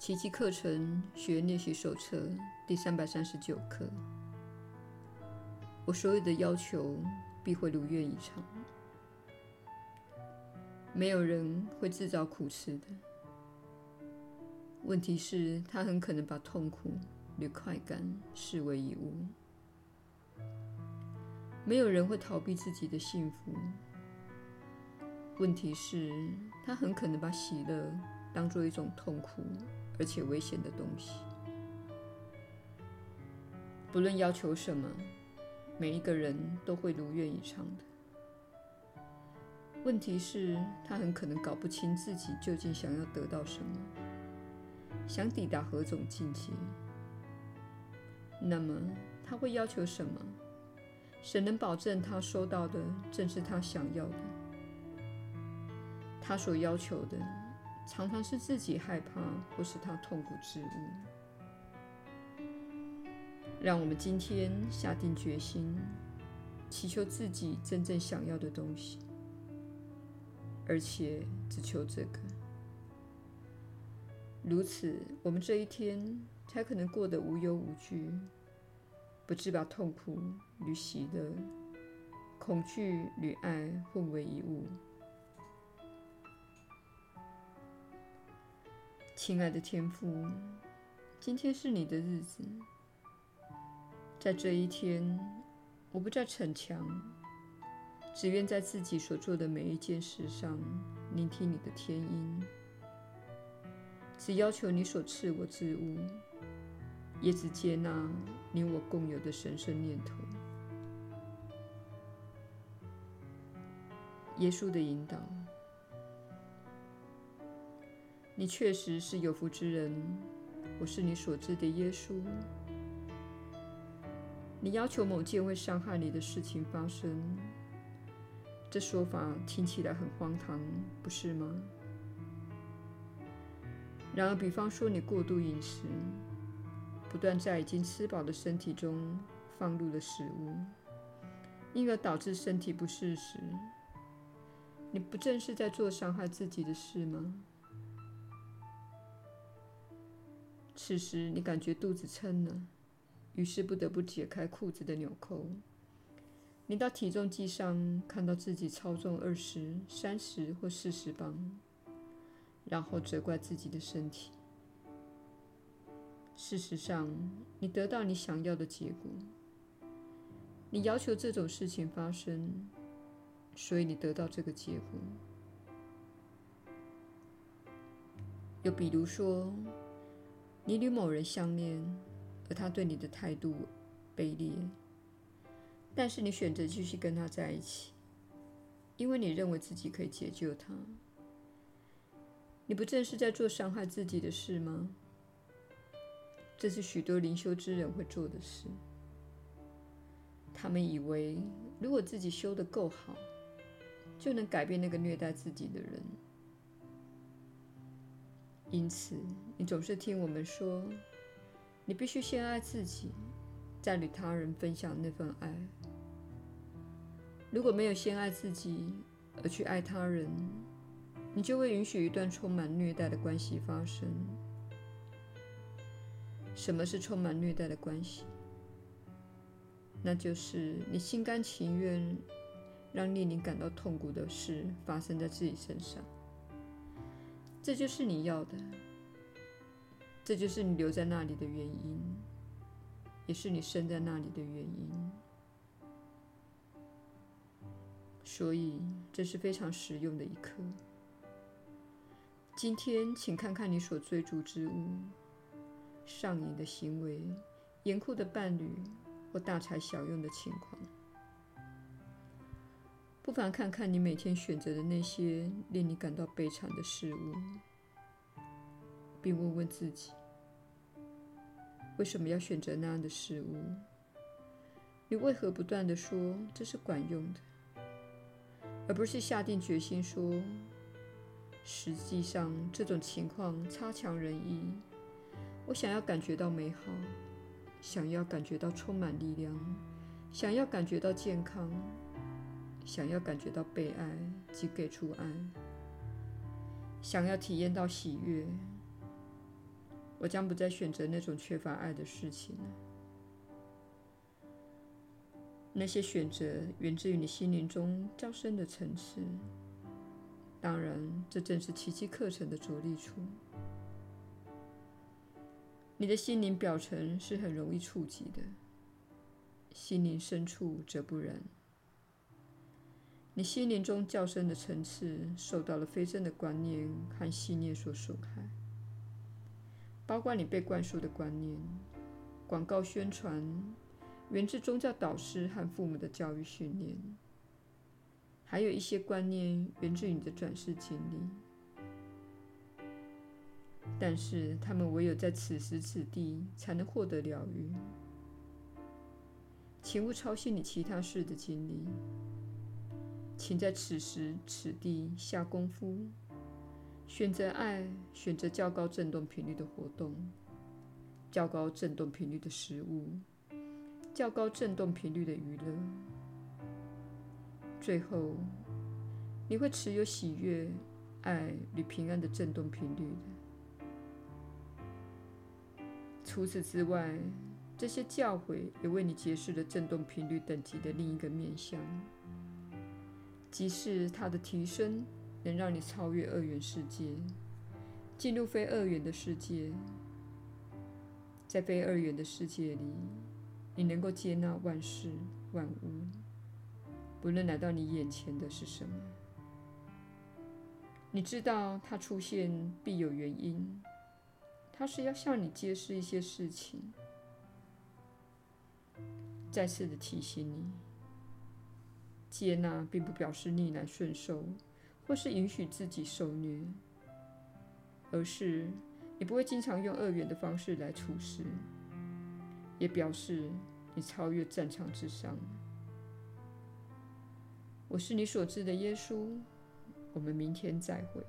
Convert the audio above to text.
奇迹课程学练习手册第三百三十九课。我所有的要求必会如愿以偿。没有人会自找苦吃的。问题是，他很可能把痛苦与快感视为一物。没有人会逃避自己的幸福。问题是，他很可能把喜乐当作一种痛苦而且危险的东西。不论要求什么，每一个人都会如愿以偿的。问题是，他很可能搞不清自己究竟想要得到什么，想抵达何种境界。那么，他会要求什么？谁能保证他收到的正是他想要的？他所要求的，常常是自己害怕或是他痛苦之物。让我们今天下定决心，祈求自己真正想要的东西。而且只求这个，如此，我们这一天才可能过得无忧无惧，不致把痛苦与喜乐、恐惧与爱混为一物。亲爱的天父，今天是你的日子，在这一天，我不再逞强。只愿在自己所做的每一件事上聆听你的天音，只要求你所赐我之物，也只接纳你我共有的神圣念头。耶稣的引导，你确实是有福之人，我是你所知的耶稣。你要求某件会伤害你的事情发生。这说法听起来很荒唐，不是吗？然而，比方说你过度饮食，不断在已经吃饱的身体中放入了食物，因而导致身体不适时，你不正是在做伤害自己的事吗？此时你感觉肚子撑了，于是不得不解开裤子的纽扣。你到体重计上看到自己超重二十、三十或四十磅，然后责怪自己的身体。事实上，你得到你想要的结果。你要求这种事情发生，所以你得到这个结果。又比如说，你与某人相恋，而他对你的态度卑劣。但是你选择继续跟他在一起，因为你认为自己可以解救他。你不正是在做伤害自己的事吗？这是许多灵修之人会做的事。他们以为，如果自己修得够好，就能改变那个虐待自己的人。因此，你总是听我们说，你必须先爱自己。再与他人分享那份爱。如果没有先爱自己而去爱他人，你就会允许一段充满虐待的关系发生。什么是充满虐待的关系？那就是你心甘情愿让令你感到痛苦的事发生在自己身上。这就是你要的，这就是你留在那里的原因。也是你生在那里的原因，所以这是非常实用的一课。今天，请看看你所追逐之物、上瘾的行为、严酷的伴侣或大材小用的情况。不妨看看你每天选择的那些令你感到悲惨的事物，并问问自己。为什么要选择那样的事物？你为何不断地说这是管用的，而不是下定决心说，实际上这种情况差强人意。我想要感觉到美好，想要感觉到充满力量，想要感觉到健康，想要感觉到被爱及给出爱，想要体验到喜悦。我将不再选择那种缺乏爱的事情了。那些选择源自于你心灵中较深的层次。当然，这正是奇迹课程的着力处。你的心灵表层是很容易触及的，心灵深处则不然。你心灵中较深的层次受到了非正的观念和信念所损害，包括你被灌输的观念、广告宣传、源自宗教导师和父母的教育训练。还有一些观念源自你的转世经历，但是他们唯有在此时此地才能获得疗愈。请勿操心你其他事的经历，请在此时此地下功夫，选择爱，选择较高振动频率的活动，较高振动频率的食物，较高振动频率的娱乐。最后，你会持有喜悦、爱与平安的振动频率的。除此之外，这些教诲也为你揭示了振动频率等级的另一个面向，即是它的提升能让你超越二元世界，进入非二元的世界。在非二元的世界里，你能够接纳万事万物。不论来到你眼前的是什么，你知道它出现必有原因，它是要向你揭示一些事情。再次的提醒你，接纳并不表示逆来顺受，或是允许自己受虐，而是你不会经常用二元的方式来处事，也表示你超越战场之上。我是你所知的耶稣，我们明天再会。